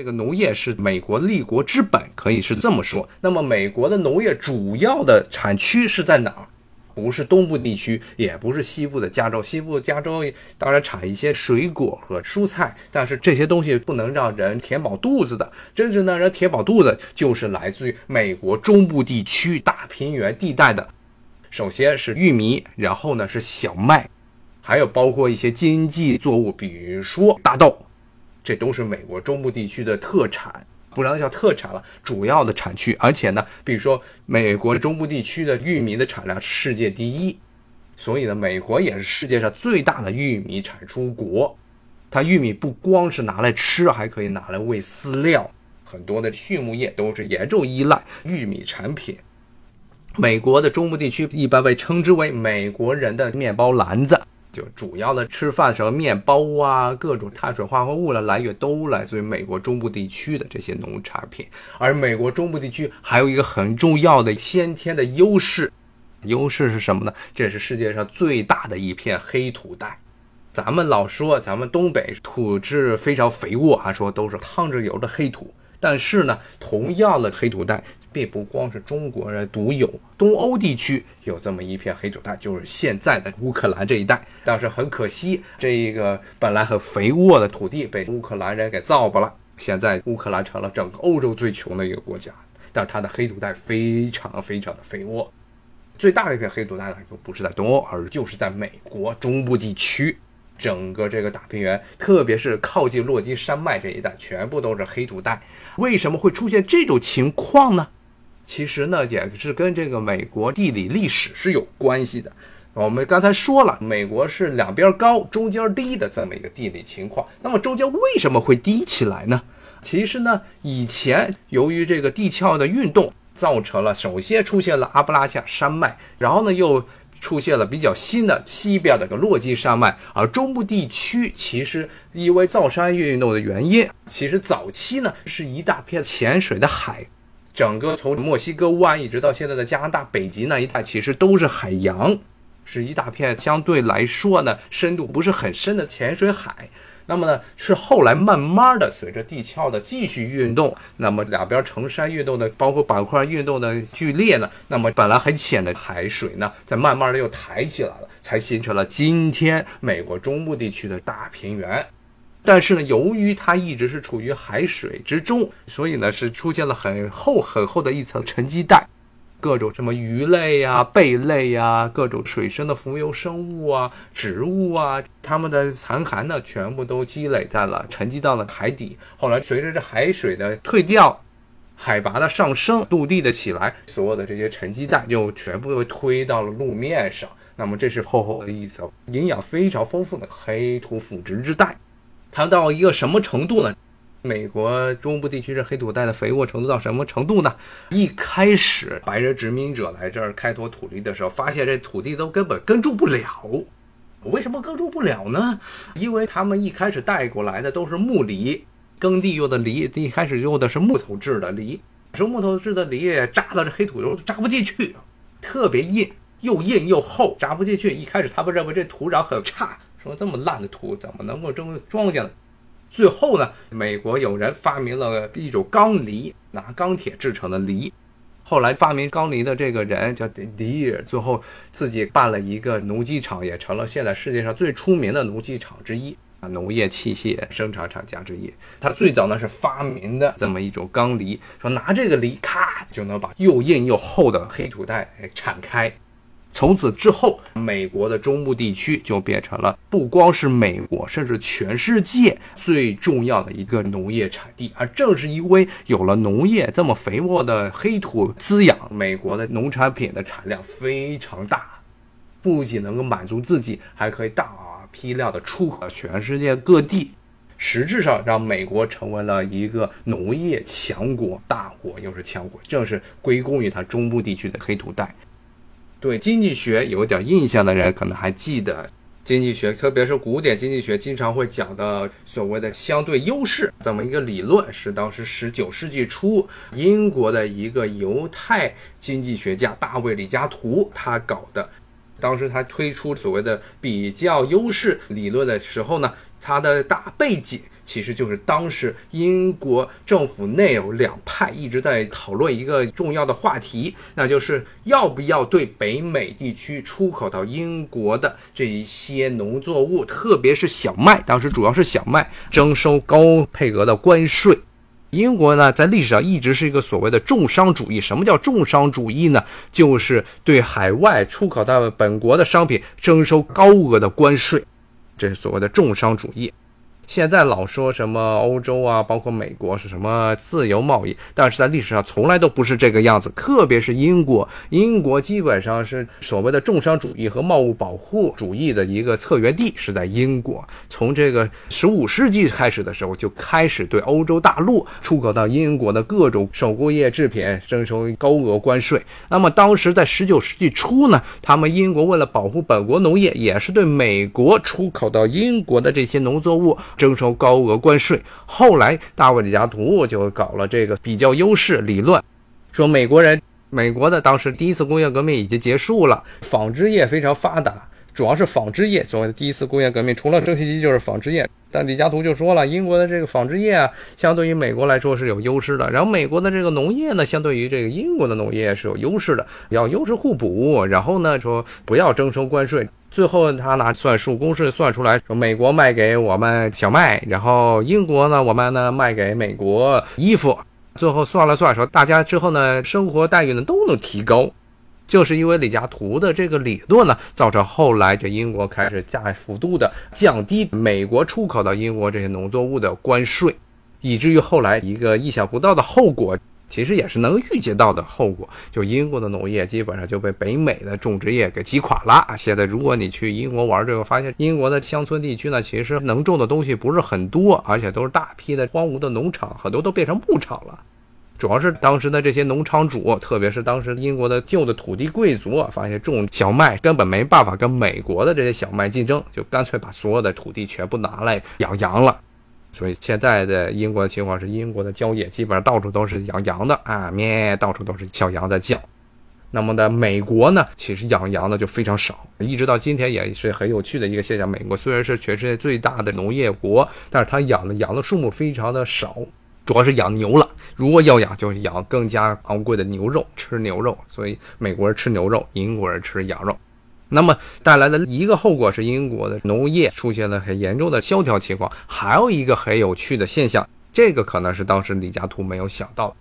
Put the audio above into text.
这个农业是美国立国之本，可以是这么说。那么，美国的农业主要的产区是在哪儿？不是东部地区，也不是西部的加州。西部加州当然产一些水果和蔬菜，但是这些东西不能让人填饱肚子的。真正让人填饱肚子，就是来自于美国中部地区大平原地带的。首先是玉米，然后呢是小麦，还有包括一些经济作物，比如说大豆。这都是美国中部地区的特产，不能叫特产了，主要的产区。而且呢，比如说美国中部地区的玉米的产量世界第一，所以呢，美国也是世界上最大的玉米产出国。它玉米不光是拿来吃，还可以拿来喂饲料，很多的畜牧业都是严重依赖玉米产品。美国的中部地区一般被称之为“美国人的面包篮子”。就主要的吃饭时候，面包啊，各种碳水化合物的来源都来自于美国中部地区的这些农产品。而美国中部地区还有一个很重要的先天的优势，优势是什么呢？这是世界上最大的一片黑土带。咱们老说咱们东北土质非常肥沃，还说都是趟着油的黑土。但是呢，同样的黑土带并不光是中国人独有，东欧地区有这么一片黑土带，就是现在的乌克兰这一带。但是很可惜，这个本来很肥沃的土地被乌克兰人给造吧了。现在乌克兰成了整个欧洲最穷的一个国家，但是它的黑土带非常非常的肥沃。最大的一片黑土带呢，就不是在东欧，而就是在美国中部地区。整个这个大平原，特别是靠近落基山脉这一带，全部都是黑土带。为什么会出现这种情况呢？其实呢，也是跟这个美国地理历史是有关系的。我们刚才说了，美国是两边高、中间低的这么一个地理情况。那么中间为什么会低起来呢？其实呢，以前由于这个地壳的运动，造成了首先出现了阿布拉恰山脉，然后呢又。出现了比较新的西边的个落基山脉，而中部地区其实因为造山运动的原因，其实早期呢是一大片浅水的海，整个从墨西哥湾一直到现在的加拿大北极那一带，其实都是海洋，是一大片相对来说呢深度不是很深的浅水海。那么呢，是后来慢慢的随着地壳的继续运动，那么两边成山运动的，包括板块运动的剧烈呢，那么本来很浅的海水呢，在慢慢的又抬起来了，才形成了今天美国中部地区的大平原。但是呢，由于它一直是处于海水之中，所以呢，是出现了很厚很厚的一层沉积带。各种什么鱼类呀、贝类呀、各种水生的浮游生物啊、植物啊，它们的残骸呢，全部都积累在了、沉积到了海底。后来随着这海水的退掉，海拔的上升，陆地的起来，所有的这些沉积带就全部都推到了路面上。那么这是厚厚的一层营养非常丰富的黑土腐殖之带。它到一个什么程度呢？美国中部地区这黑土带的肥沃程度到什么程度呢？一开始白人殖民者来这儿开拓土地的时候，发现这土地都根本耕种不了。为什么耕种不了呢？因为他们一开始带过来的都是木犁，耕地用的犁，一开始用的是木头制的犁，说木头制的犁扎到这黑土中扎不进去，特别硬，又硬又厚，扎不进去。一开始他们认为这土壤很差，说这么烂的土怎么能够种庄稼呢？最后呢，美国有人发明了一种钢犁，拿钢铁制成的犁。后来发明钢犁的这个人叫迪尔，最后自己办了一个农机厂，也成了现在世界上最出名的农机厂之一啊，农业器械生产厂家之一。他最早呢是发明的这么一种钢犁，说拿这个犁，咔就能把又硬又厚的黑土带铲开。从此之后，美国的中部地区就变成了不光是美国，甚至全世界最重要的一个农业产地。而正是因为有了农业这么肥沃的黑土滋养，美国的农产品的产量非常大，不仅能够满足自己，还可以大批量的出口全世界各地，实质上让美国成为了一个农业强国，大国又是强国，正是归功于它中部地区的黑土带。对经济学有点印象的人，可能还记得经济学，特别是古典经济学经常会讲的所谓的相对优势这么一个理论，是当时十九世纪初英国的一个犹太经济学家大卫李嘉图他搞的。当时他推出所谓的比较优势理论的时候呢，他的大背景。其实就是当时英国政府内有两派一直在讨论一个重要的话题，那就是要不要对北美地区出口到英国的这一些农作物，特别是小麦，当时主要是小麦，征收高配额的关税。英国呢，在历史上一直是一个所谓的重商主义。什么叫重商主义呢？就是对海外出口到本国的商品征收高额的关税，这是所谓的重商主义。现在老说什么欧洲啊，包括美国是什么自由贸易，但是在历史上从来都不是这个样子。特别是英国，英国基本上是所谓的重商主义和贸易保护主义的一个策源地，是在英国。从这个十五世纪开始的时候，就开始对欧洲大陆出口到英国的各种手工业制品征收高额关税。那么当时在十九世纪初呢，他们英国为了保护本国农业，也是对美国出口到英国的这些农作物。征收高额关税，后来大卫李嘉图就搞了这个比较优势理论，说美国人，美国的当时第一次工业革命已经结束了，纺织业非常发达，主要是纺织业。所谓的第一次工业革命，除了蒸汽机就是纺织业。但李嘉图就说了，英国的这个纺织业啊，相对于美国来说是有优势的。然后美国的这个农业呢，相对于这个英国的农业是有优势的，要优势互补。然后呢，说不要征收关税。最后他拿算术公式算出来，说美国卖给我们小麦，然后英国呢，我们呢卖给美国衣服。最后算了算，说大家之后呢，生活待遇呢都能提高，就是因为李嘉图的这个理论呢，造成后来这英国开始大幅度的降低美国出口到英国这些农作物的关税，以至于后来一个意想不到的后果。其实也是能预见到的后果，就英国的农业基本上就被北美的种植业给击垮了。现在如果你去英国玩，这个发现英国的乡村地区呢，其实能种的东西不是很多，而且都是大批的荒芜的农场，很多都变成牧场了。主要是当时的这些农场主，特别是当时英国的旧的土地贵族，发现种小麦根本没办法跟美国的这些小麦竞争，就干脆把所有的土地全部拿来养羊了。所以现在的英国的情况是，英国的郊野基本上到处都是养羊的啊，咩，到处都是小羊在叫。那么的美国呢，其实养羊的就非常少，一直到今天也是很有趣的一个现象。美国虽然是全世界最大的农业国，但是它养的羊的数目非常的少，主要是养牛了。如果要养，就养更加昂贵的牛肉，吃牛肉。所以美国人吃牛肉，英国人吃羊肉。那么带来的一个后果是，英国的农业出现了很严重的萧条情况。还有一个很有趣的现象，这个可能是当时李嘉图没有想到。